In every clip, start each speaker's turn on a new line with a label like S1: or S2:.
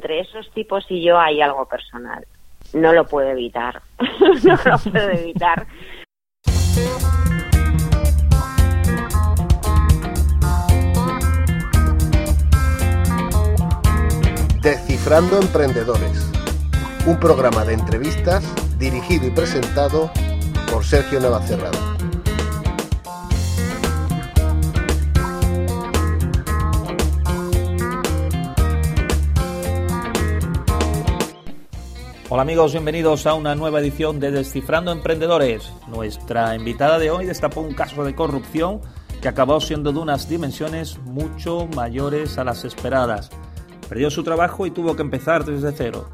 S1: entre esos tipos y yo hay algo personal. No lo puedo evitar. no lo puedo evitar.
S2: Descifrando Emprendedores, un programa de entrevistas dirigido y presentado por Sergio Navacerrada.
S3: Hola amigos, bienvenidos a una nueva edición de Descifrando Emprendedores. Nuestra invitada de hoy destapó un caso de corrupción que acabó siendo de unas dimensiones mucho mayores a las esperadas. Perdió su trabajo y tuvo que empezar desde cero.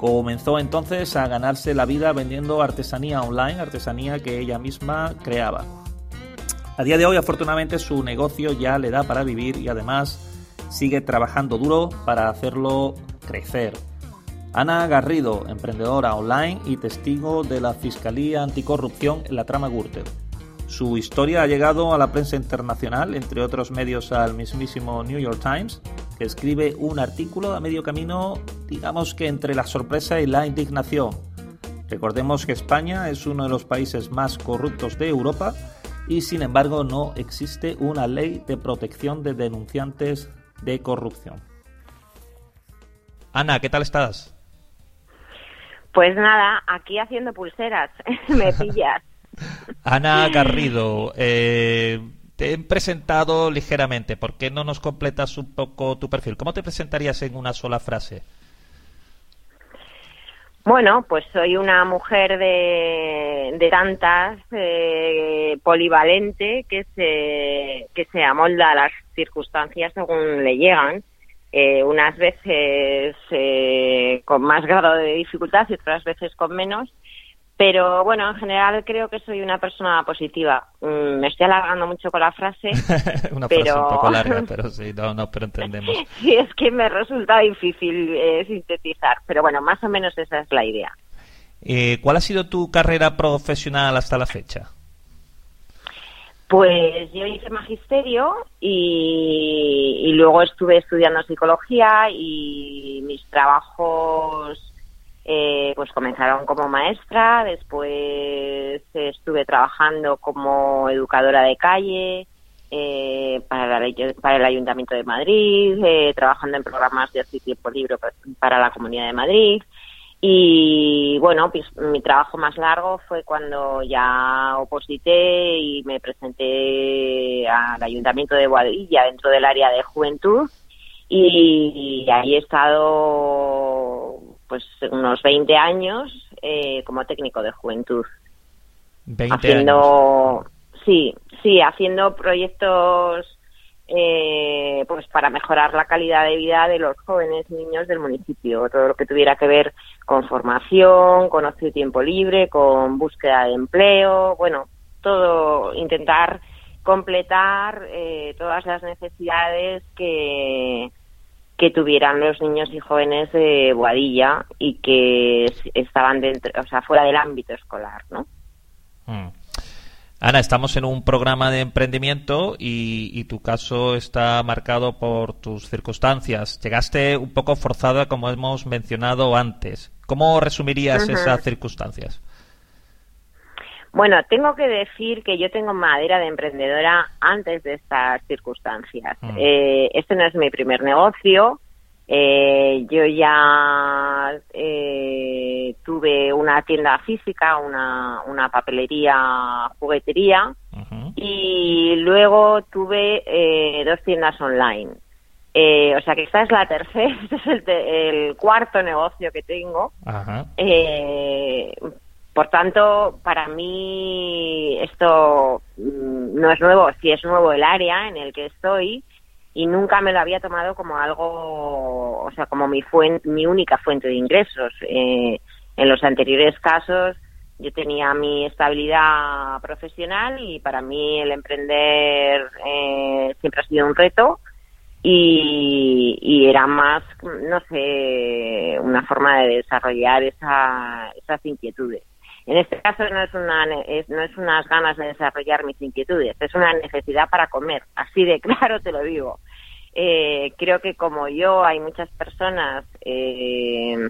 S3: Comenzó entonces a ganarse la vida vendiendo artesanía online, artesanía que ella misma creaba. A día de hoy afortunadamente su negocio ya le da para vivir y además sigue trabajando duro para hacerlo crecer. Ana Garrido, emprendedora online y testigo de la Fiscalía Anticorrupción en la trama Gürtel. Su historia ha llegado a la prensa internacional, entre otros medios al mismísimo New York Times, que escribe un artículo a medio camino, digamos que entre la sorpresa y la indignación. Recordemos que España es uno de los países más corruptos de Europa y sin embargo no existe una ley de protección de denunciantes de corrupción. Ana, ¿qué tal estás?
S1: Pues nada, aquí haciendo pulseras, me pillas.
S3: Ana Garrido, eh, te he presentado ligeramente, ¿por qué no nos completas un poco tu perfil? ¿Cómo te presentarías en una sola frase?
S1: Bueno, pues soy una mujer de, de tantas, eh, polivalente, que se, que se amolda a las circunstancias según le llegan eh, unas veces eh, con más grado de dificultad y otras veces con menos. Pero bueno, en general creo que soy una persona positiva. Mm, me estoy alargando mucho con la frase.
S3: una frase un poco larga, pero sí, no, no, pero entendemos.
S1: sí, es que me resulta difícil eh, sintetizar. Pero bueno, más o menos esa es la idea.
S3: Eh, ¿Cuál ha sido tu carrera profesional hasta la fecha?
S1: Pues yo hice magisterio y, luego estuve estudiando psicología y mis trabajos eh, pues comenzaron como maestra, después estuve trabajando como educadora de calle eh, para, para el Ayuntamiento de Madrid, eh, trabajando en programas de tiempo libre para la Comunidad de Madrid. Y bueno, pues, mi trabajo más largo fue cuando ya oposité y me presenté al Ayuntamiento de Boadilla dentro del área de juventud y, ahí he estado pues unos 20 años eh, como técnico de juventud.
S3: 20
S1: haciendo, Sí, sí, haciendo proyectos eh, pues para mejorar la calidad de vida de los jóvenes niños del municipio, todo lo que tuviera que ver con formación, con ocio y tiempo libre, con búsqueda de empleo, bueno, todo intentar completar eh, todas las necesidades que que tuvieran los niños y jóvenes de Boadilla y que estaban dentro, o sea, fuera del ámbito escolar, ¿no?
S3: Mm. Ana, estamos en un programa de emprendimiento y, tu caso está marcado por tus circunstancias. Llegaste un poco forzada, como hemos mencionado antes. ¿Cómo resumirías esas circunstancias?
S1: Bueno, tengo que decir que yo tengo madera de emprendedora antes de estas circunstancias. Mm. Eh, este no es mi primer negocio. Eh, yo ya eh, tuve una tienda física, una, una papelería, juguetería y luego tuve eh, dos tiendas online. Eh, o sea que esta es la tercera, este es el, el cuarto negocio que tengo. Eh, por tanto, para mí esto mm, no es nuevo, sí es nuevo el área en el que estoy, y nunca me lo había tomado como algo, o sea, como mi fuente, mi única fuente de ingresos. Eh, en los anteriores casos yo tenía mi estabilidad profesional y para mí el emprender eh, siempre ha sido un reto y, y, era más, no sé, una forma de desarrollar esa, esas inquietudes. En este caso no es, una, no es unas ganas de desarrollar mis inquietudes, es una necesidad para comer, así de claro te lo digo. Eh, creo que como yo hay muchas personas eh,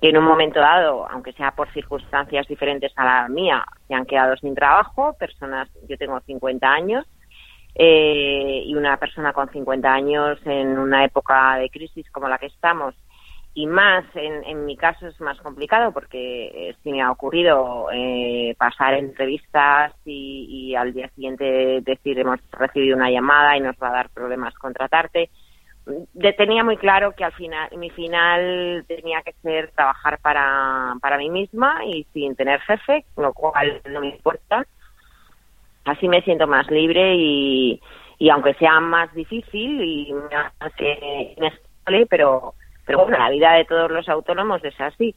S1: que en un momento dado, aunque sea por circunstancias diferentes a la mía, se han quedado sin trabajo, personas, yo tengo 50 años, eh, y una persona con 50 años en una época de crisis como la que estamos, y más en, en mi caso es más complicado porque sí me ha ocurrido eh, pasar entrevistas y, y, al día siguiente decir hemos recibido una llamada y nos va a dar problemas contratarte tenía muy claro que al final mi final tenía que ser trabajar para, para mí misma y sin tener jefe, lo cual no me importa. Así me siento más libre y, y aunque sea más difícil y más inestable, pero, pero bueno, la vida de todos los autónomos es así.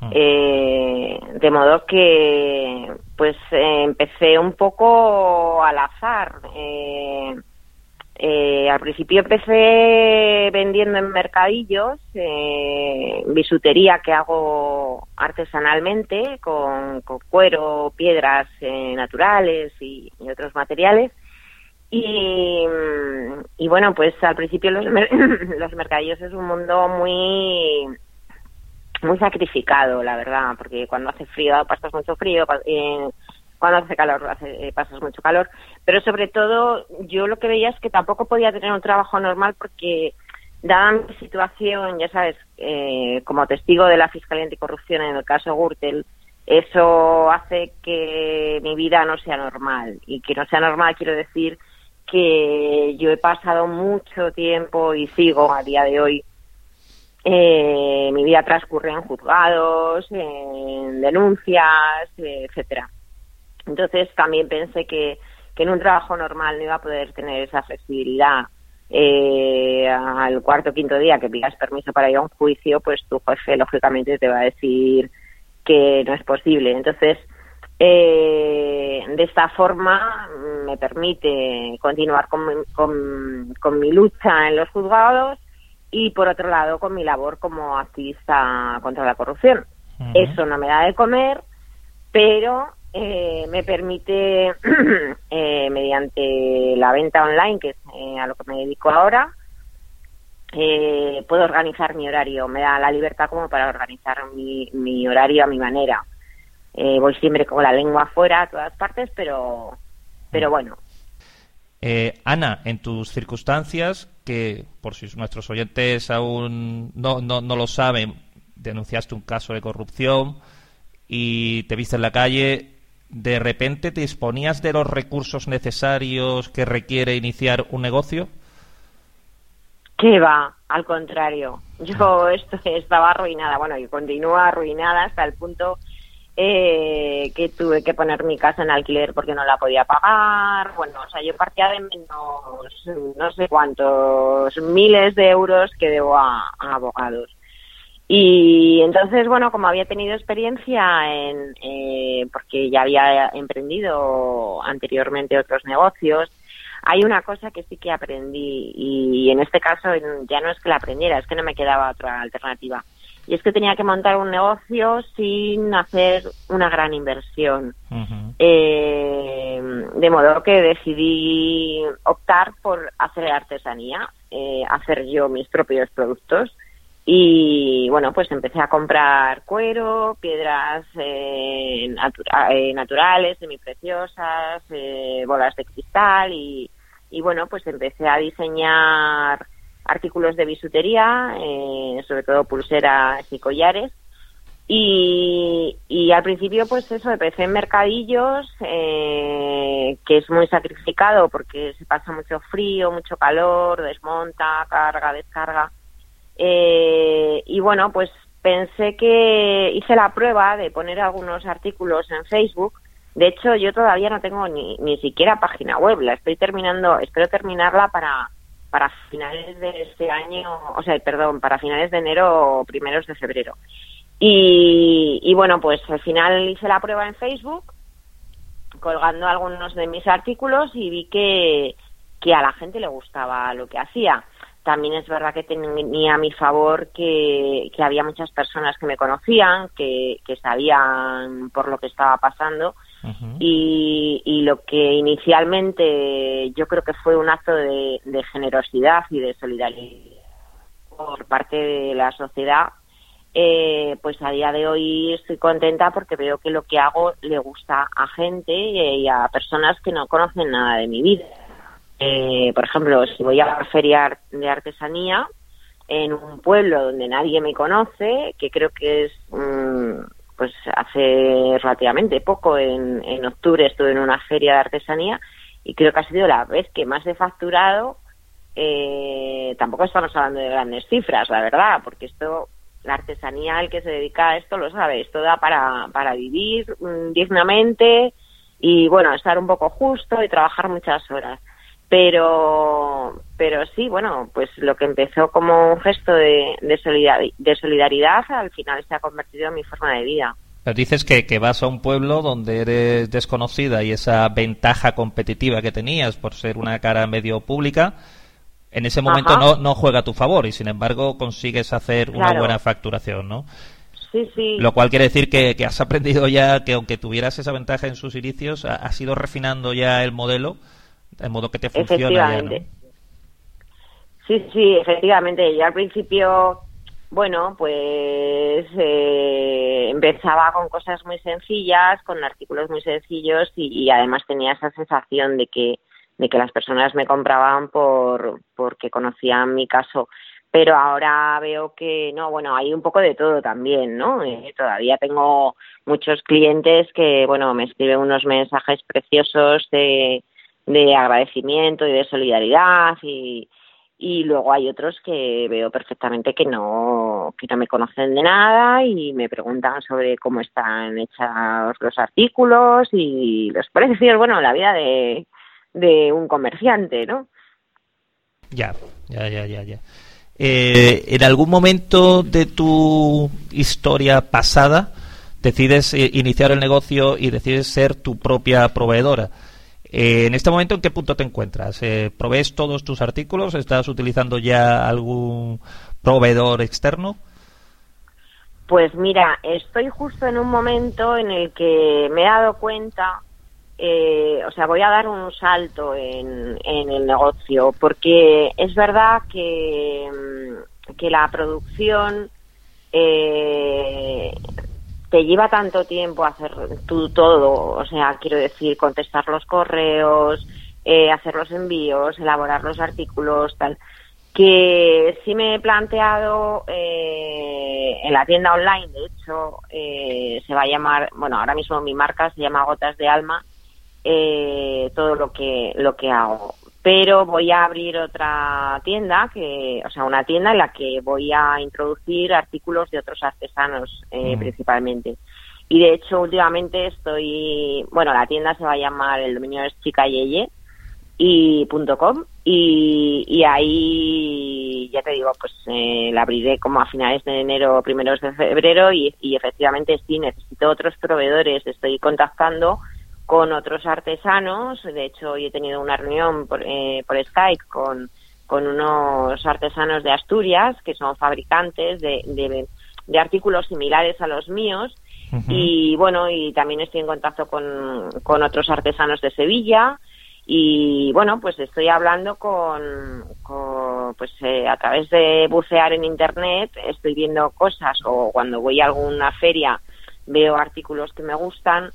S1: Ah. Eh, de modo que pues eh, empecé un poco al azar. Eh, eh, al principio empecé vendiendo en mercadillos eh, bisutería que hago artesanalmente con, cuero, piedras eh, naturales y, otros materiales. Y, bueno, pues al principio los, los mercadillos es un mundo muy muy sacrificado, la verdad, porque cuando hace frío pasas mucho frío, eh, cuando hace calor hace, eh, pasas mucho calor, pero sobre todo yo lo que veía es que tampoco podía tener un trabajo normal porque dada mi situación, ya sabes, eh, como testigo de la Fiscalía Anticorrupción en el caso Gürtel, eso hace que mi vida no sea normal. Y que no sea normal quiero decir que yo he pasado mucho tiempo y sigo a día de hoy. Eh, mi vida transcurre en juzgados, en denuncias, etcétera. Entonces también pensé que, que en un trabajo normal no iba a poder tener esa flexibilidad. Eh, al cuarto o quinto día que pidas permiso para ir a un juicio, pues tu jefe lógicamente te va a decir que no es posible. Entonces, eh, de esta forma me permite continuar con, con, con, mi lucha en los juzgados y por otro lado con mi labor como activista contra la corrupción. Eso no me da de comer, pero eh, me permite, eh, mediante la venta online, que es eh, a lo que me dedico ahora, eh, puedo organizar mi horario. Me da la libertad como para organizar mi, mi horario a mi manera. Voy siempre con la lengua afuera a todas partes, pero, pero mm. bueno.
S3: Ana, en tus circunstancias, que por si nuestros oyentes aún no, no, no lo saben, denunciaste un caso de corrupción y te viste en la calle, de repente te disponías de los recursos necesarios que requiere iniciar un negocio?
S1: ¿Qué va? Al contrario. Yo esto, estaba arruinada, bueno, y continúa arruinada hasta el punto eh, que tuve que poner mi casa en alquiler porque no la podía pagar. Bueno, o sea, yo partía de menos no sé cuántos miles de euros que debo a abogados. Y entonces, bueno, como había tenido experiencia en, eh, porque ya había emprendido anteriormente otros negocios, hay una cosa que sí que aprendí y en este caso ya no es que la aprendiera, es que no me quedaba otra alternativa. Y es que tenía que montar un negocio sin hacer una gran inversión. eh, de modo que decidí optar por hacer artesanía, eh, hacer yo mis propios productos y bueno, pues empecé a comprar cuero, piedras eh, eh, naturales, semipreciosas, eh, bolas de cristal y, y bueno, pues empecé a diseñar artículos de bisutería, eh, sobre todo pulseras y collares. Y, al principio, pues eso, empecé en mercadillos, eh, que es muy sacrificado porque se pasa mucho frío, mucho calor, desmonta, carga, descarga. Eh, y bueno, pues pensé que hice la prueba de poner algunos artículos en Facebook. De hecho, yo todavía no tengo ni, ni siquiera página web. La estoy terminando, espero terminarla para, para finales de este año, o sea, perdón, para finales de enero o primeros de febrero. Y, y bueno, pues al final hice la prueba en Facebook, colgando algunos de mis artículos y vi que, que a la gente le gustaba lo que hacía. También es verdad que tenía a mi favor que, había muchas personas que me conocían, que, sabían por lo que estaba pasando y, y, lo que inicialmente yo creo que fue un acto de, generosidad y de solidaridad por parte de la sociedad, eh, pues a día de hoy estoy contenta porque veo que lo que hago le gusta a gente y, a personas que no conocen nada de mi vida. Eh, por ejemplo, si voy a la feria de artesanía en un pueblo donde nadie me conoce, que creo que es pues hace relativamente poco, en, en octubre estuve en una feria de artesanía y creo que ha sido la vez que más he facturado. Eh, tampoco estamos hablando de grandes cifras, la verdad, porque esto la artesanía, el que se dedica a esto lo sabe, esto da para, para vivir mm, dignamente y bueno, estar un poco justo y trabajar muchas horas. Pero, pero sí, bueno, pues lo que empezó como un gesto de, de, solidaridad, al final se ha convertido en mi forma de vida.
S3: Pero dices que, que, vas a un pueblo donde eres desconocida y esa ventaja competitiva que tenías por ser una cara medio pública, en ese momento no, no juega a tu favor y sin embargo consigues hacer una buena facturación, ¿no?
S1: Sí, sí.
S3: Lo cual quiere decir que, que, has aprendido ya que aunque tuvieras esa ventaja en sus inicios, has ido refinando ya el modelo de modo que te funciona ya,
S1: Sí, sí, efectivamente. Yo al principio, bueno, pues eh, empezaba con cosas muy sencillas, con artículos muy sencillos y además tenía esa sensación de que de que las personas me compraban por porque conocían mi caso. Pero ahora veo que no bueno hay un poco de todo también no eh, todavía tengo muchos clientes que bueno me escriben unos mensajes preciosos de, de agradecimiento y de solidaridad y y luego hay otros que veo perfectamente que no que no me conocen de nada y me preguntan sobre cómo están hechos los artículos y los precios bueno la vida de de un comerciante, ¿no?
S3: Ya, ya, ya, ya, ya. Eh, ¿En algún momento de tu historia pasada decides eh, iniciar el negocio y decides ser tu propia proveedora? Eh, en este momento, ¿en qué punto te encuentras? ¿Provees todos tus artículos? ¿Estás utilizando ya algún proveedor externo?
S1: Pues mira, estoy justo en un momento en el que me he dado cuenta eh, o sea, voy a dar un salto en, el negocio, porque es verdad que, mm, que la producción eh, te lleva tanto tiempo hacer tú todo, o sea, quiero decir, contestar los correos, eh, hacer los envíos, elaborar los artículos, tal, que sí me he planteado en la tienda online, de hecho, se va a llamar, bueno, ahora mismo mi marca se llama Gotas de Alma, eh, todo lo que lo que hago pero voy a abrir otra tienda que o sea una tienda en la que voy a introducir artículos de otros artesanos eh, principalmente. Y de hecho últimamente estoy bueno la tienda se va a llamar el dominio es chicayeye y punto com y, y ahí ya te digo pues eh, la abriré como a finales de enero primeros de febrero y, y efectivamente sí necesito otros proveedores. Estoy contactando con otros artesanos. De hecho, hoy he tenido una reunión por, eh, por Skype con, con unos artesanos de Asturias que son fabricantes de, de, artículos similares a los míos. Y bueno, y también estoy en contacto con, con otros artesanos de Sevilla. Y bueno, pues estoy hablando con, con pues eh, a través de bucear en internet, estoy viendo cosas o cuando voy a alguna feria veo artículos que me gustan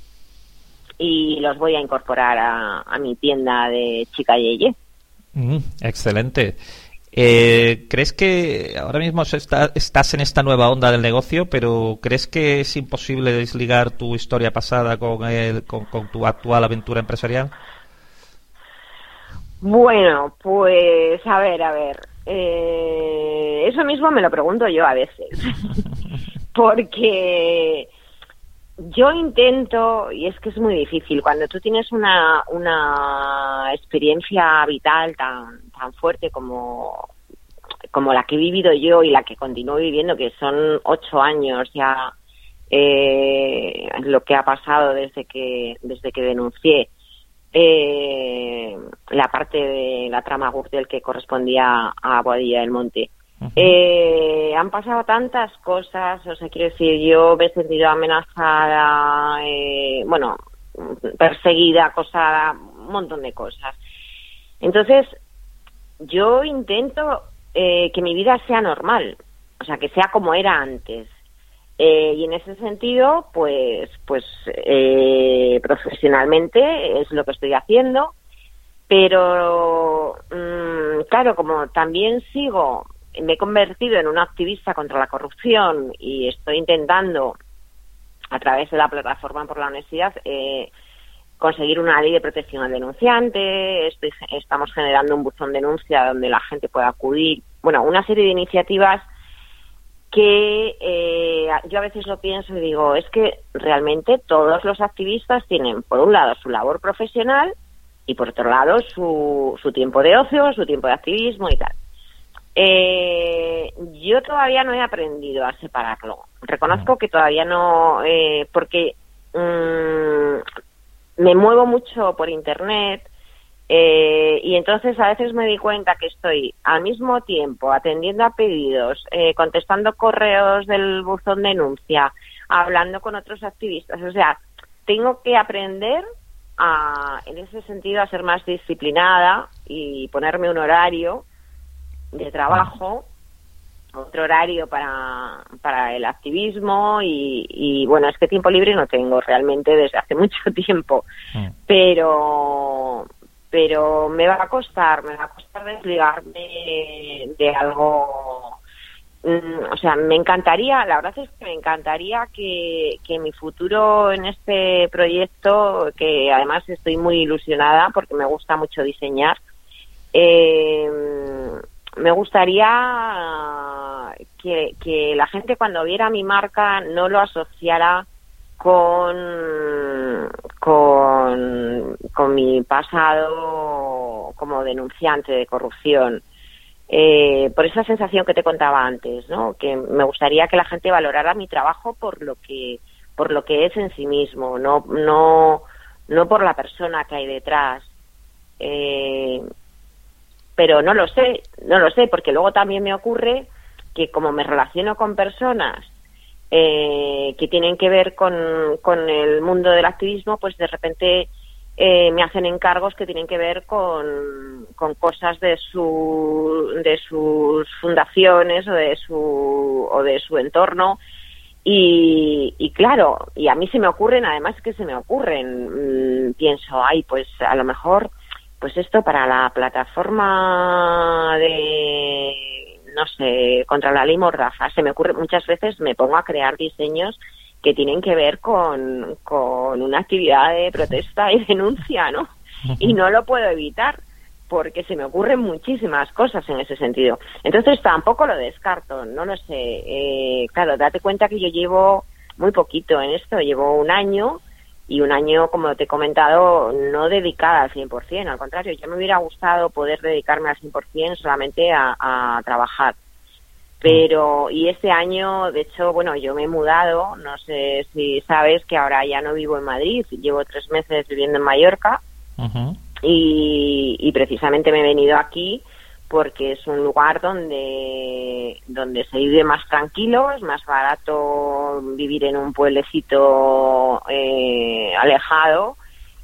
S1: y los voy a incorporar a, mi tienda de Chica Yeye.
S3: Mm, excelente. Eh, ¿Crees que ahora mismo estás en esta nueva onda del negocio, pero crees que es imposible desligar tu historia pasada con, con, tu actual aventura empresarial?
S1: Bueno, pues a ver, a ver. Eh, eso mismo me lo pregunto yo a veces. Porque yo intento, y es que es muy difícil, cuando tú tienes una, una experiencia vital tan, tan fuerte como, como la que he vivido yo y la que continúo viviendo, que son ocho años ya eh, lo que ha pasado desde que, desde que denuncié eh, la parte de la trama Gürtel que correspondía a Boadilla del Monte. Eh, han pasado tantas cosas, o sea, quiero decir, yo me he sentido amenazada, eh, bueno, perseguida, acosada, un montón de cosas. Entonces, yo intento eh, que mi vida sea normal, o sea, que sea como era antes. Eh, y en ese sentido, pues, pues eh, profesionalmente es lo que estoy haciendo, pero mm, claro, como también sigo, me he convertido en una activista contra la corrupción y estoy intentando a través de la plataforma por la honestidad eh, conseguir una ley de protección al denunciante, estoy, estamos generando un buzón denuncia donde la gente pueda acudir, bueno, una serie de iniciativas que eh, yo a veces lo pienso y digo, es que realmente todos los activistas tienen, por un lado, su labor profesional y por otro lado, su, su tiempo de ocio, su tiempo de activismo y tal. Eh, yo todavía no he aprendido a separarlo. Reconozco que todavía no, eh, porque mm, me muevo mucho por Internet, eh, y entonces a veces me di cuenta que estoy al mismo tiempo atendiendo a pedidos, eh, contestando correos del buzón denuncia, hablando con otros activistas. O sea, tengo que aprender a, en ese sentido, a ser más disciplinada y ponerme un horario de trabajo, otro horario para, para el activismo y, y bueno, es que tiempo libre no tengo realmente desde hace mucho tiempo, mm. pero pero me va a costar, me va a costar desligarme de algo. Mm, o sea, me encantaría, la verdad es que me encantaría que, que mi futuro en este proyecto, que además estoy muy ilusionada porque me gusta mucho diseñar, eh, me gustaría que, que la gente cuando viera mi marca no lo asociara con, con, con mi pasado como denunciante de corrupción. Eh, por esa sensación que te contaba antes, ¿no? Que me gustaría que la gente valorara mi trabajo por lo que por lo que es en sí mismo, no no no por la persona que hay detrás. Eh, pero no lo sé, no lo sé, porque luego también me ocurre que como me relaciono con personas eh, que tienen que ver con, con, el mundo del activismo, pues de repente eh, me hacen encargos que tienen que ver con, con cosas de, su, de sus fundaciones o de su, o de su entorno. Y, y, claro, y a mí se me ocurren, además que se me ocurren, mm, pienso, ay, pues a lo mejor, pues esto para la plataforma de no sé, contra la ley Mordaza. Se me ocurre, muchas veces me pongo a crear diseños que tienen que ver con, con una actividad de protesta y denuncia, ¿no? Y no lo puedo evitar porque se me ocurren muchísimas cosas en ese sentido. Entonces tampoco lo descarto, no lo sé. Eh, claro, date cuenta que yo llevo muy poquito en esto, llevo un año y un año, como te he comentado, no dedicada al 100%, al contrario, ya me hubiera gustado poder dedicarme al 100% solamente a, a trabajar. Pero, y este año, de hecho, bueno, yo me he mudado, no sé si sabes que ahora ya no vivo en Madrid, llevo tres meses viviendo en Mallorca y, y precisamente me he venido aquí porque es un lugar donde, donde se vive más tranquilo, es más barato vivir en un pueblecito eh, alejado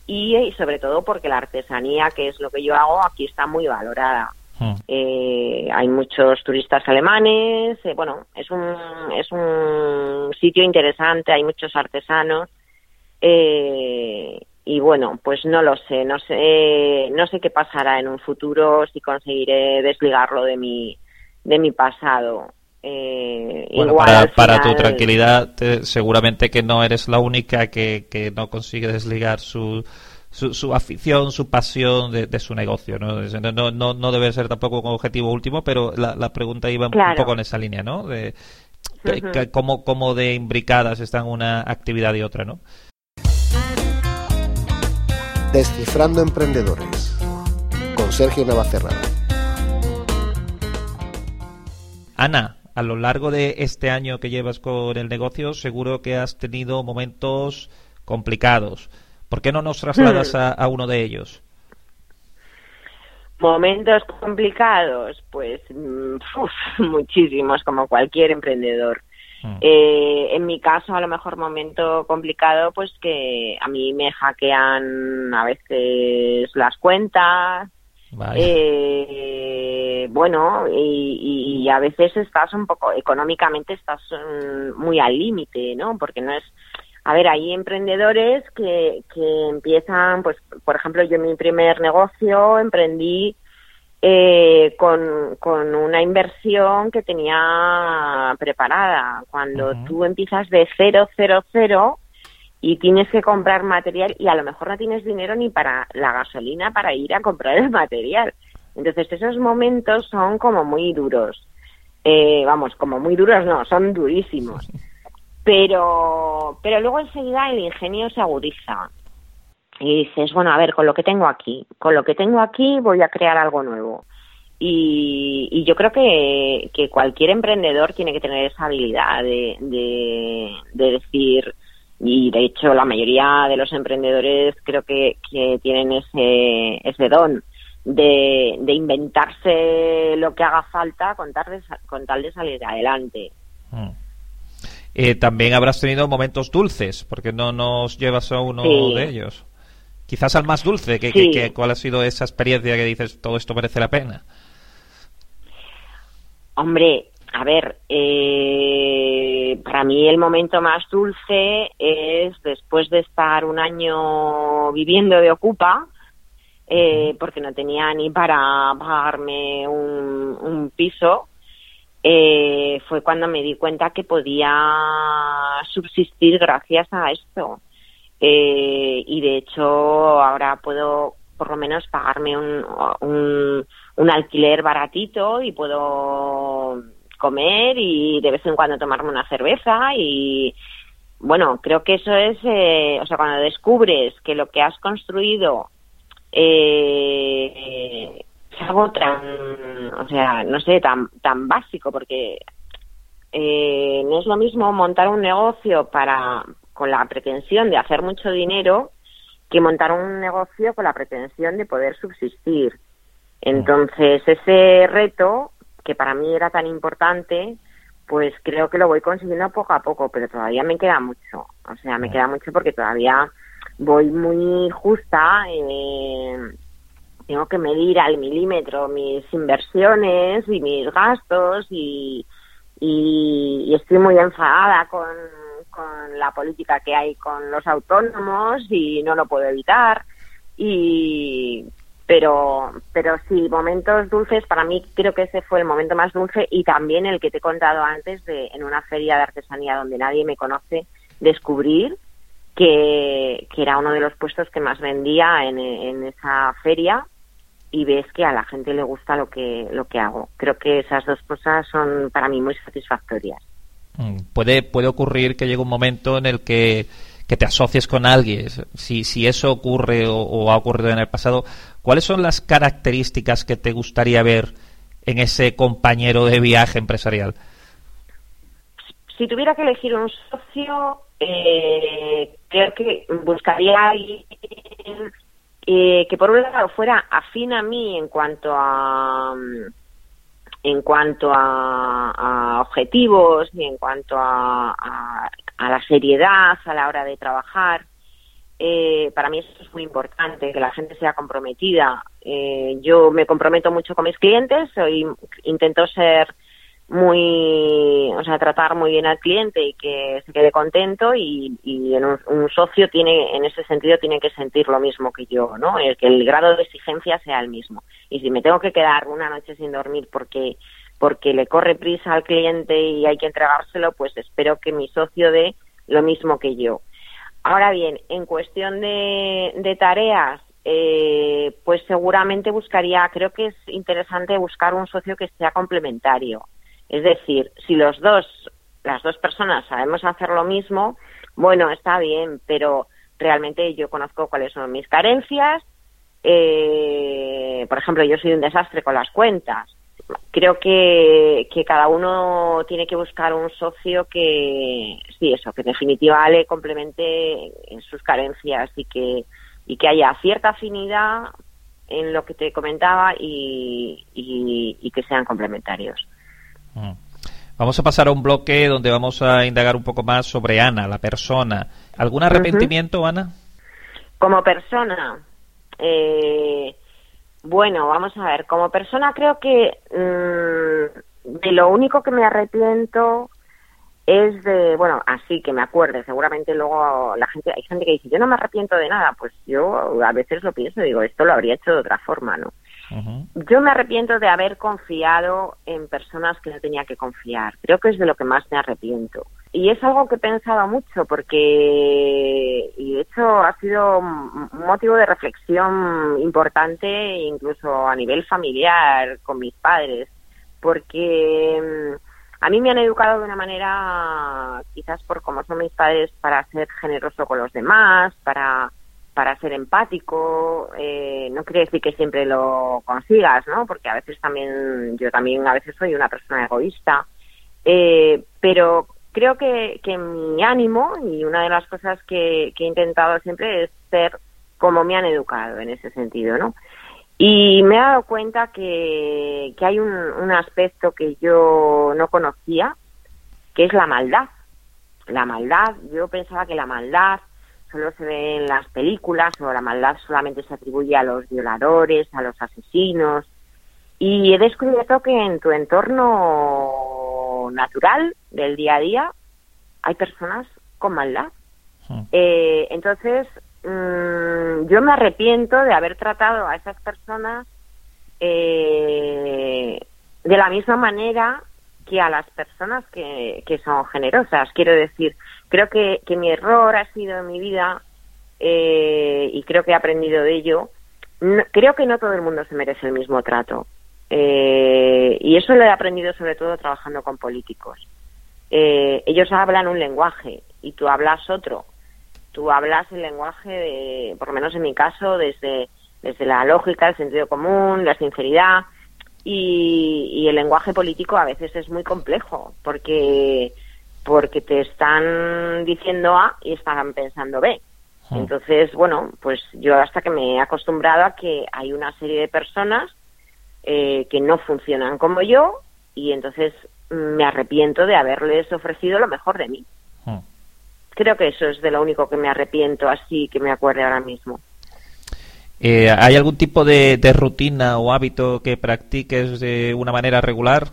S1: y, sobre todo porque la artesanía, que es lo que yo hago, aquí está muy valorada. Hmm. Eh, hay muchos turistas alemanes, eh, bueno, es un, es un sitio interesante, hay muchos artesanos eh, y bueno, pues no lo sé, no sé, no sé qué pasará en un futuro si conseguiré desligarlo de mi, de mi pasado.
S3: Eh, igual para, tu tranquilidad, seguramente que no eres la única que, que no consigue desligar su, su, afición, su pasión de, su negocio. ¿no? No, no, no debe ser tampoco un objetivo último, pero la, la pregunta iba un poco en esa línea, ¿no? De, cómo, cómo de imbricadas están una actividad y otra, ¿no?
S2: Descifrando Emprendedores con Sergio Navacerrada.
S3: Ana, a lo largo de este año que llevas con el negocio, seguro que has tenido momentos complicados. ¿Por qué no nos trasladas a, uno de ellos?
S1: Momentos complicados, pues mm, muchísimos, como cualquier emprendedor. Mm. Eh, en mi caso, a lo mejor momento complicado, pues que a mí me hackean a veces las cuentas. Eh, bueno, y, a veces estás un poco, económicamente estás mm, muy al límite, ¿no? Porque no es, a ver, hay emprendedores que, que empiezan, pues, por ejemplo, yo en mi primer negocio emprendí eh, con, con, una inversión que tenía preparada. Cuando tú empiezas de cero, cero, cero y tienes que comprar material y a lo mejor no tienes dinero ni para la gasolina para ir a comprar el material. Entonces esos momentos son como muy duros. Eh, vamos, como muy duros no, son durísimos. Pero, pero luego enseguida el ingenio se agudiza y dices, bueno, a ver, con lo que tengo aquí, con lo que tengo aquí voy a crear algo nuevo. Y, yo creo que, que, cualquier emprendedor tiene que tener esa habilidad de, de, decir, y de hecho la mayoría de los emprendedores creo que, que tienen ese, ese don de, de inventarse lo que haga falta con tal de, con tal de salir adelante.
S3: Mm. Eh, también habrás tenido momentos dulces, porque no nos llevas a uno de ellos quizás al más dulce, que, ¿cuál ha sido esa experiencia que dices, todo esto merece la pena?
S1: Hombre, a ver, eh, para mí el momento más dulce es después de estar un año viviendo de Ocupa, eh, porque no tenía ni para pagarme un, piso, eh, fue cuando me di cuenta que podía subsistir gracias a esto. Eh, y de hecho ahora puedo por lo menos pagarme un, un, alquiler baratito y puedo comer y de vez en cuando tomarme una cerveza y bueno, creo que eso es, eh, o sea, cuando descubres que lo que has construido eh, es algo tan, o sea, no sé, tan, tan básico, porque eh, no es lo mismo montar un negocio para, con la pretensión de hacer mucho dinero que montar un negocio con la pretensión de poder subsistir. Entonces, ese reto, que para mí era tan importante, pues creo que lo voy consiguiendo poco a poco, pero todavía me queda mucho. O sea, me queda mucho porque todavía voy muy justa. Eh, tengo que medir al milímetro mis inversiones y mis gastos y, y estoy muy enfadada con con la política que hay con los autónomos y no lo puedo evitar. Y pero pero sí momentos dulces para mí creo que ese fue el momento más dulce y también el que te he contado antes de en una feria de artesanía donde nadie me conoce descubrir que, que era uno de los puestos que más vendía en, en esa feria y ves que a la gente le gusta lo que lo que hago. Creo que esas dos cosas son para mí muy satisfactorias
S3: puede, puede ocurrir que llegue un momento en el que, te asocies con alguien. Si, si eso ocurre o, ha ocurrido en el pasado, ¿cuáles son las características que te gustaría ver en ese compañero de viaje empresarial?
S1: Si tuviera que elegir un socio, eh, creo que buscaría alguien eh, que por un lado fuera afín a mí en cuanto a en cuanto a, objetivos y en cuanto a, la seriedad a la hora de trabajar. Eh, para mí eso es muy importante, que la gente sea comprometida. Eh, yo me comprometo mucho con mis clientes, soy, intento ser muy, o sea, tratar muy bien al cliente y que se quede contento y, un, socio tiene, en ese sentido, tiene que sentir lo mismo que yo, ¿no? El, que el grado de exigencia sea el mismo. Y si me tengo que quedar una noche sin dormir porque porque le corre prisa al cliente y hay que entregárselo, pues espero que mi socio dé lo mismo que yo. Ahora bien, en cuestión de, de tareas, eh, pues seguramente buscaría, creo que es interesante buscar un socio que sea complementario. Es decir, si los dos, las dos personas sabemos hacer lo mismo, bueno, está bien, pero realmente yo conozco cuáles son mis carencias. Eh, por ejemplo, yo soy un desastre con las cuentas. Creo que, que cada uno tiene que buscar un socio que, sí, eso, que en definitiva le complemente en sus carencias y que, y que haya cierta afinidad en lo que te comentaba y, y que sean complementarios.
S3: Vamos a pasar a un bloque donde vamos a indagar un poco más sobre Ana, la persona. ¿Algún arrepentimiento, Ana?
S1: Como persona, eh, bueno, vamos a ver, como persona creo que mm, de lo único que me arrepiento es de, bueno, así que me acuerde, seguramente luego la gente, hay gente que dice, yo no me arrepiento de nada, pues yo a veces lo pienso, digo, esto lo habría hecho de otra forma, ¿no? Yo me arrepiento de haber confiado en personas que no tenía que confiar, creo que es de lo que más me arrepiento. Y es algo que he pensado mucho porque, y de hecho ha sido un motivo de reflexión importante incluso a nivel familiar con mis padres, porque a mí me han educado de una manera, quizás por cómo son mis padres, para ser generoso con los demás, para, para ser empático. Eh, no quiere decir que siempre lo consigas, ¿no? Porque a veces también, yo también a veces soy una persona egoísta. Eh, pero creo que, que mi ánimo y una de las cosas que, que he intentado siempre es ser como me han educado en ese sentido, ¿no? Y me he dado cuenta que, hay un, aspecto que yo no conocía, que es la maldad. La maldad, yo pensaba que la maldad solo se ve en las películas o la maldad solamente se atribuye a los violadores, a los asesinos. Y he descubierto que en tu entorno natural del día a día hay personas con maldad. Hmm. Eh, entonces, Mm, yo me arrepiento de haber tratado a esas personas eh, de la misma manera que a las personas que, que son generosas. Quiero decir, creo que, que, mi error ha sido en mi vida eh, y creo que he aprendido de ello. creo que no todo el mundo se merece el mismo trato. Eh, y eso lo he aprendido sobre todo trabajando con políticos. ellos hablan un lenguaje y tú hablas otro tú hablas el lenguaje, de, por lo menos en mi caso, desde, desde la lógica, el sentido común, la sinceridad, y, el lenguaje político a veces es muy complejo, porque, porque te están diciendo A y están pensando B. Hmm. Entonces, bueno, pues yo hasta que me he acostumbrado a que hay una serie de personas eh, que no funcionan como yo y entonces me arrepiento de haberles ofrecido lo mejor de mí. Hmm creo que eso es de lo único que me arrepiento así que me acuerde ahora mismo.
S3: Eh, ¿Hay algún tipo de, rutina o hábito que practiques de una manera regular?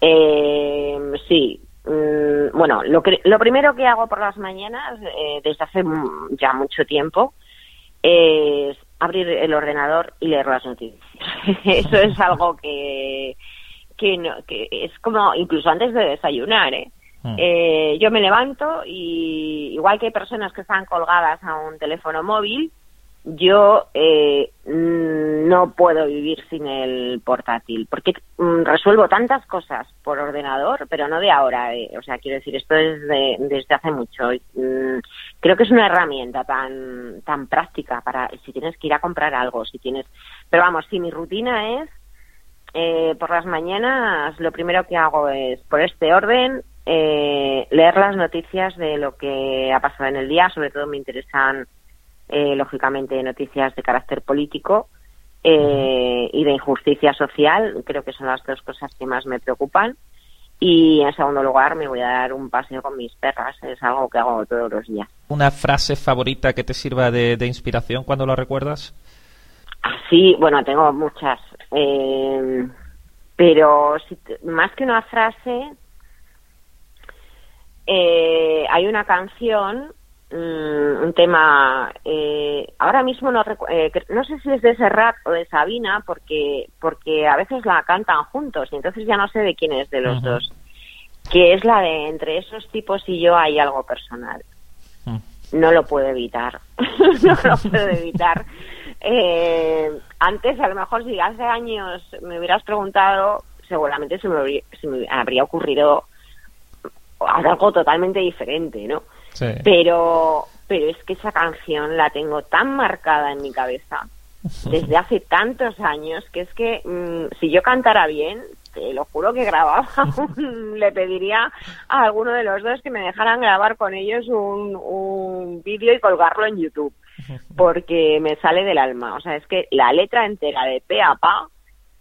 S1: Eh, sí. Mm, bueno, lo, que, lo primero que hago por las mañanas, eh, desde hace ya mucho tiempo, es abrir el ordenador y leer las noticias. Eso es algo que, que, no, que es como incluso antes de desayunar, ¿eh? Mm. Eh, yo me levanto y igual que hay personas que están colgadas a un teléfono móvil, yo eh, mm, no puedo vivir sin el portátil porque mm, resuelvo tantas cosas por ordenador, pero no de ahora. Eh. o sea, quiero decir, esto es desde hace mucho. creo que es una herramienta tan tan práctica para si tienes que ir a comprar algo, si tienes. Pero vamos, si mi rutina es por las mañanas, lo primero que hago es por este orden eh, leer las noticias de lo que ha pasado en el día, sobre todo me interesan, eh, lógicamente, noticias de carácter político eh, y de injusticia social, creo que son las dos cosas que más me preocupan. Y en segundo lugar, me voy a dar un paseo con mis perras, es algo que hago todos los días.
S3: ¿Una frase favorita que te sirva de, inspiración cuando lo recuerdas?
S1: Sí, bueno, tengo muchas. pero más que una frase, eh, hay una canción, mm, un tema, eh, ahora mismo no, eh, no sé si es de Serrat o de Sabina, porque, porque a veces la cantan juntos y entonces ya no sé de quién es de los dos, que es la de entre esos tipos y yo hay algo personal. Mm. No lo puedo evitar, no lo puedo evitar. antes, a lo mejor, si hace años me hubieras preguntado, seguramente se me se me habría ocurrido algo totalmente diferente, ¿no? Pero, pero es que esa canción la tengo tan marcada en mi cabeza desde hace tantos años que es que mm, si yo cantara bien, te lo juro que grababa, le pediría a alguno de los dos que me dejaran grabar con ellos un, un vídeo y colgarlo en YouTube, porque me sale del alma. O sea, es que la letra entera de pe a pa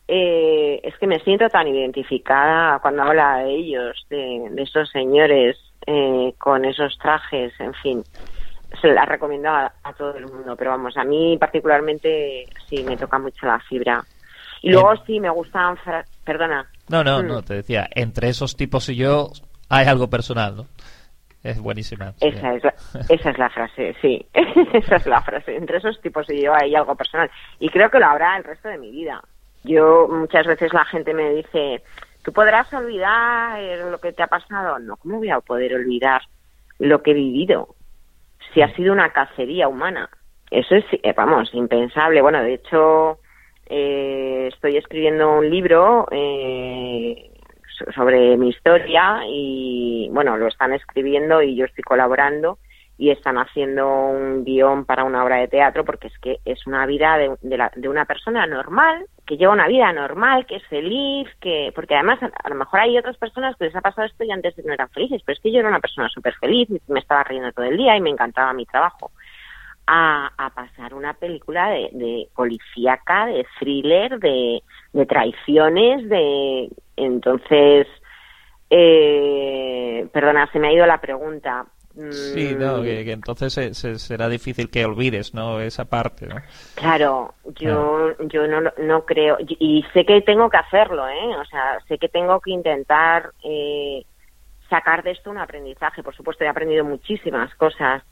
S1: eh, es que me siento tan identificada cuando habla de ellos, de, esos señores eh, con esos trajes, en fin. Se la recomiendo a, todo el mundo, pero vamos, a mí particularmente sí me toca mucho la fibra. Y luego sí me gustan, perdona.
S3: No, no, mm. no, te decía, entre esos tipos y yo hay algo personal, ¿no? Es buenísima.
S1: Esa, es la, esa es la frase, sí. esa es la frase. Entre esos tipos y yo hay algo personal. Y creo que lo habrá el resto de mi vida. Yo muchas veces la gente me dice, ¿tú podrás olvidar lo que te ha pasado? No, ¿cómo voy a poder olvidar lo que he vivido? Si ha sido una cacería humana. Eso es, eh, vamos, impensable. Bueno, de hecho, eh, estoy escribiendo un libro eh, sobre mi historia y, bueno, lo están escribiendo y yo estoy colaborando y están haciendo un guion para una obra de teatro porque es que es una vida de, de, una persona normal, que lleva una vida normal, que es feliz, que porque además a, lo mejor hay otras personas que les ha pasado esto y antes no eran felices, pero es que yo era una persona súper feliz, me estaba riendo todo el día y me encantaba mi trabajo. A, a pasar una película de, de policíaca, de thriller, de, de traiciones, de... Entonces, eh, perdona, se me ha ido la pregunta
S3: Sí, no, que, entonces será difícil que olvides, ¿no? Esa parte, ¿no?
S1: Claro, yo, yo no, no creo, y sé que tengo que hacerlo, ¿eh? O sea, sé que tengo que intentar eh, sacar de esto un aprendizaje. Por supuesto, he aprendido muchísimas cosas,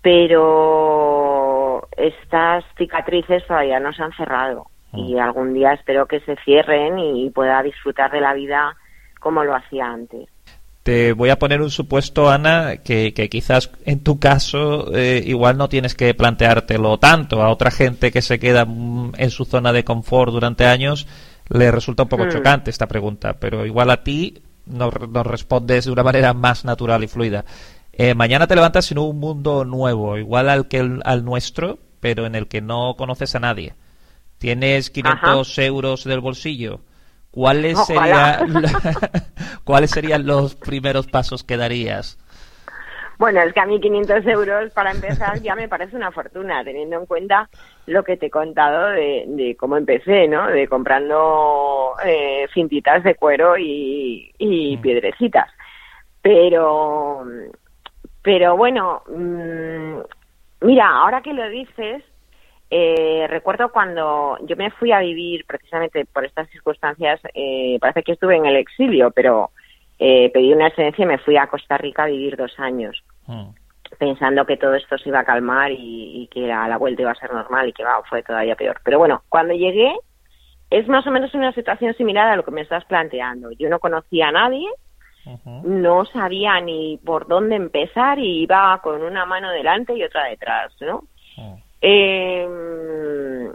S1: pero estas cicatrices todavía no se han cerrado. Mm. Y algún día espero que se cierren y pueda disfrutar de la vida como lo hacía antes.
S3: Te voy a poner un supuesto, Ana, que, quizás en tu caso eh, igual no tienes que planteártelo tanto. A otra gente que se queda mm, en su zona de confort durante años le resulta un poco hmm. chocante esta pregunta, pero igual a ti nos, respondes de una manera más natural y fluida. Eh, mañana te levantas en un mundo nuevo, igual al que al nuestro, pero en el que no conoces a nadie. Tienes 500 euros del bolsillo ¿cuáles, ¿cuáles serían los primeros pasos que darías?
S1: Bueno, es que a mí 500 euros para empezar ya me parece una fortuna, teniendo en cuenta lo que te he contado de, cómo empecé, ¿no? De comprando eh, cintitas de cuero y, y mm. piedrecitas. Pero, pero bueno, mm, mira, ahora que lo dices, eh, recuerdo cuando yo me fui a vivir precisamente por estas circunstancias, eh, parece que estuve en el exilio, pero eh, pedí una excedencia y me fui a Costa Rica a vivir dos años, mm. pensando que todo esto se iba a calmar y, que a la vuelta iba a ser normal y que va, fue todavía peor. Pero bueno, cuando llegué es más o menos una situación similar a lo que me estás planteando. Yo no conocía a nadie, no sabía ni por dónde empezar y iba con una mano delante y otra detrás, ¿no? Eh,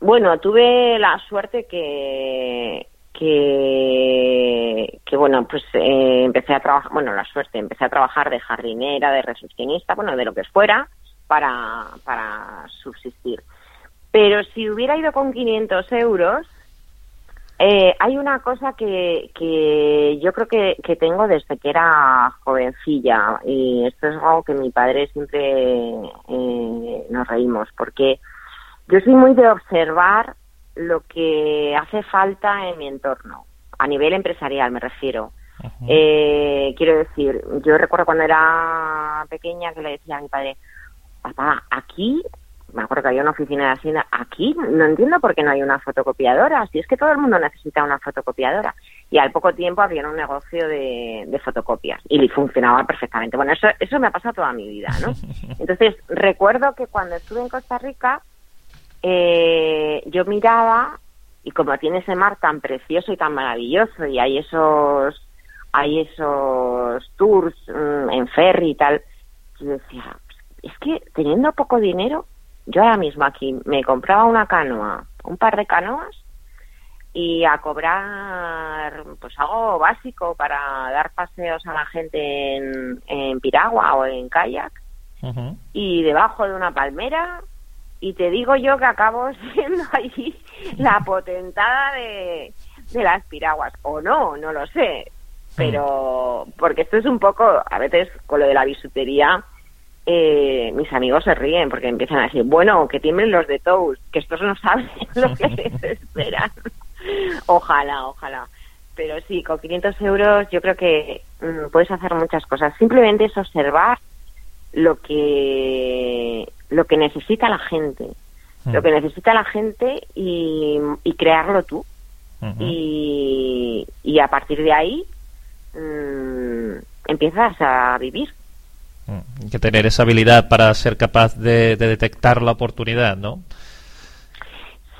S1: bueno, tuve la suerte que, que, que bueno, pues eh, empecé a trabajar, bueno, la suerte, empecé a trabajar de jardinera, de recepcionista, bueno, de lo que fuera, para, para subsistir. Pero si hubiera ido con 500 euros, eh, hay una cosa que, que yo creo que, que, tengo desde que era jovencilla y esto es algo que mi padre siempre eh, nos reímos porque yo soy muy de observar lo que hace falta en mi entorno, a nivel empresarial me refiero. Eh, quiero decir, yo recuerdo cuando era pequeña que le decía a mi padre, papá, aquí me acuerdo que había una oficina de Hacienda aquí, no entiendo por qué no hay una fotocopiadora, si es que todo el mundo necesita una fotocopiadora. Y al poco tiempo había un negocio de, fotocopias y funcionaba perfectamente. Bueno, eso, eso me ha pasado toda mi vida, ¿no? Entonces, recuerdo que cuando estuve en Costa Rica, eh, yo miraba y como tiene ese mar tan precioso y tan maravilloso y hay esos hay esos tours mm, en ferry y tal, yo decía, es que teniendo poco dinero yo ahora mismo aquí me compraba una canoa, un par de canoas y a cobrar pues algo básico para dar paseos a la gente en, piragua o en kayak y debajo de una palmera y te digo yo que acabo siendo allí la potentada de, de las piraguas. O no, no lo sé pero porque esto es un poco a veces con lo de la bisutería eh, mis amigos se ríen porque empiezan a decir, bueno, que tiemblen los de Toast, que estos no saben lo que les espera. ojalá, ojalá. Pero sí, con 500 euros yo creo que mm, puedes hacer muchas cosas. Simplemente es observar lo que lo que necesita la gente, lo que necesita la gente y, crearlo tú. y, y a partir de ahí mmm, empiezas a vivir.
S3: Hay que tener esa habilidad para ser capaz de, detectar la oportunidad, ¿no?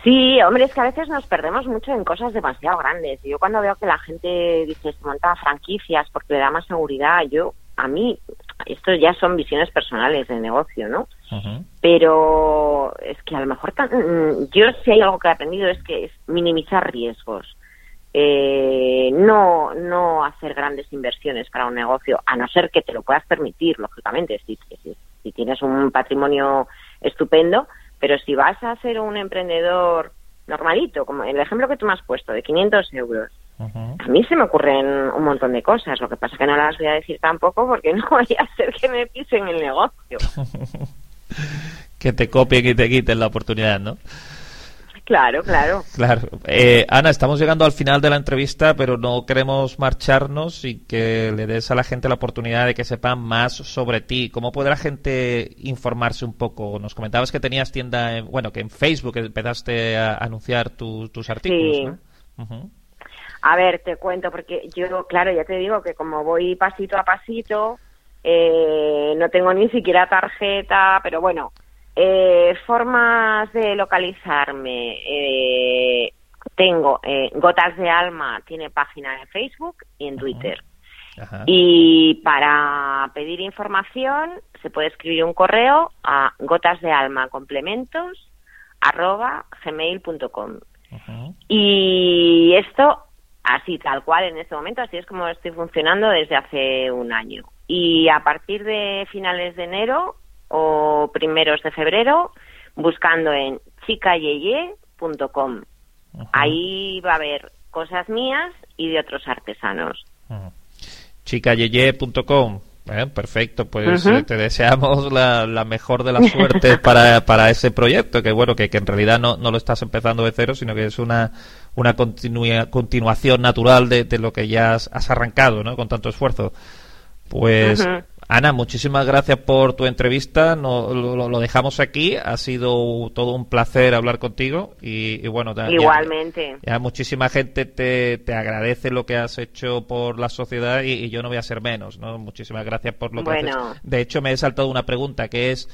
S1: Sí, hombre, es que a veces nos perdemos mucho en cosas demasiado grandes. Yo cuando veo que la gente dice se monta franquicias porque le da más seguridad, yo, a mí, esto ya son visiones personales de negocio, ¿no? Pero es que a lo mejor, yo si hay algo que he aprendido es que es minimizar riesgos eh, no, no hacer grandes inversiones para un negocio, a no ser que te lo puedas permitir, lógicamente, si, si, tienes un patrimonio estupendo, pero si vas a ser un emprendedor normalito, como el ejemplo que tú me has puesto, de 500 euros, a mí se me ocurren un montón de cosas, lo que pasa es que no las voy a decir tampoco porque no voy a hacer que me pisen el negocio.
S3: que te copien y te quiten la oportunidad, ¿no?
S1: Claro, claro.
S3: Claro. Eh, Ana, estamos llegando al final de la entrevista, pero no queremos marcharnos y que le des a la gente la oportunidad de que sepan más sobre ti. ¿Cómo puede la gente informarse un poco? Nos comentabas que tenías tienda, bueno, que en Facebook empezaste a anunciar tus artículos.
S1: Sí. A ver, te cuento, porque yo, claro, ya te digo que como voy pasito a pasito, eh, no tengo ni siquiera tarjeta, pero bueno, eh, formas de localizarme. Eh, tengo eh, Gotas de Alma, tiene página en Facebook y en Twitter. Y para pedir información se puede escribir un correo a gotas de alma complementos arroba gmail.com. Y esto, así tal cual en este momento, así es como estoy funcionando desde hace un año. Y a partir de finales de enero o primeros de febrero buscando en chicayeye.com. Ahí va a haber cosas mías y de otros artesanos.
S3: Chicayeye.com. Eh, perfecto, pues eh, te deseamos la, mejor de las suertes para, para ese proyecto, que bueno, que, que en realidad no, no, lo estás empezando de cero, sino que es una, una continuación natural de, de, lo que ya has, arrancado, ¿no? Con tanto esfuerzo. Pues Ana, muchísimas gracias por tu entrevista. No, lo, dejamos aquí. Ha sido todo un placer hablar contigo. Y, bueno,
S1: igualmente.
S3: Ya, muchísima gente te, te, agradece lo que has hecho por la sociedad y, yo no voy a ser menos. ¿no? Muchísimas gracias por lo que haces. De hecho, me he saltado una pregunta que es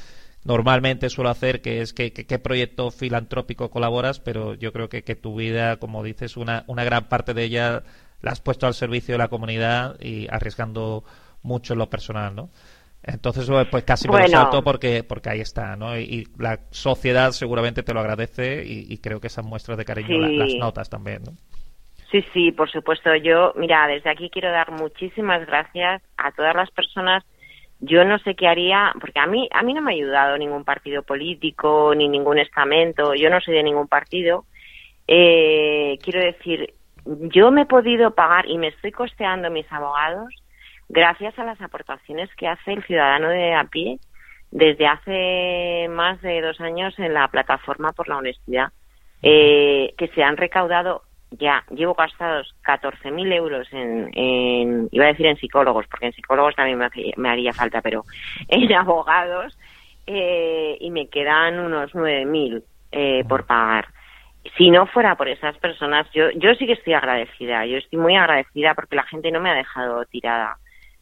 S3: normalmente suelo hacer, que es que, qué proyecto filantrópico colaboras, pero yo creo que, que tu vida, como dices, una, una gran parte de ella la has puesto al servicio de la comunidad y arriesgando mucho en lo personal, ¿no? Entonces, pues, pues casi me lo salto porque, porque ahí está, ¿no? Y, la sociedad seguramente te lo agradece y, creo que esas muestras de cariño las notas también, ¿no?
S1: Sí, sí, por supuesto. Yo, mira, desde aquí quiero dar muchísimas gracias a todas las personas. Yo no sé qué haría, porque a mí, a mí no me ha ayudado ningún partido político ni ningún estamento. Yo no soy de ningún partido. Eh, quiero decir, yo me he podido pagar y me estoy costeando mis abogados gracias a las aportaciones que hace el ciudadano de a pie desde hace más de dos años en la plataforma por la honestidad, eh, que se han recaudado ya, llevo gastados 14.000 euros en, iba a decir en psicólogos, porque en psicólogos también me, haría falta, pero en abogados, eh, y me quedan unos 9.000 eh, por pagar. Si no fuera por esas personas, yo, yo sí que estoy agradecida, yo estoy muy agradecida porque la gente no me ha dejado tirada.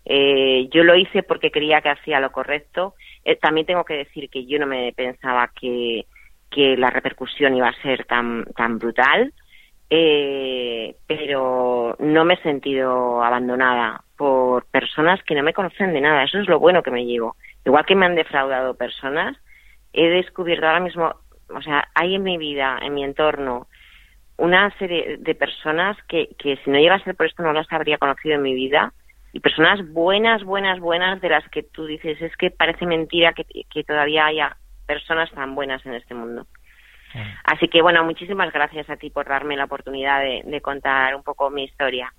S1: Eh, yo lo hice porque creía que hacía lo correcto. Eh, también tengo que decir que yo no me pensaba que, la repercusión iba a ser tan, tan brutal, eh, pero no me he sentido abandonada por personas que no me conocen de nada. Eso es lo bueno que me llevo. Igual que me han defraudado personas, he descubierto ahora mismo, o sea, hay en mi vida, en mi entorno, una serie de personas que, que si no llegase por esto no las habría conocido en mi vida y personas buenas, buenas, buenas, de las que tú dices, es que parece mentira que, todavía haya personas tan buenas en este mundo. Ah. Así que bueno, muchísimas gracias a ti por darme la oportunidad de, contar un poco mi historia.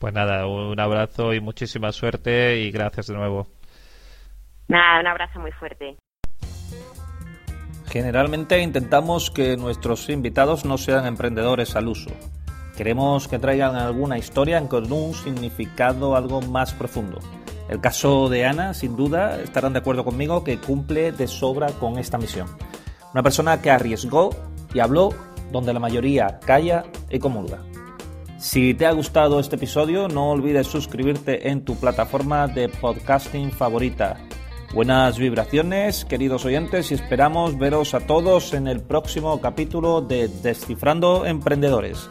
S3: Pues nada, un abrazo y muchísima suerte y gracias de nuevo.
S1: Nada, un abrazo muy fuerte.
S3: Generalmente intentamos que nuestros invitados no sean emprendedores al uso. Queremos que traigan alguna historia con un significado algo más profundo. El caso de Ana, sin duda, estarán de acuerdo conmigo que cumple de sobra con esta misión. Una persona que arriesgó y habló donde la mayoría calla y comulga. Si te ha gustado este episodio, no olvides suscribirte en tu plataforma de podcasting favorita Buenas vibraciones, queridos oyentes, y esperamos veros a todos en el próximo capítulo de Descifrando Emprendedores.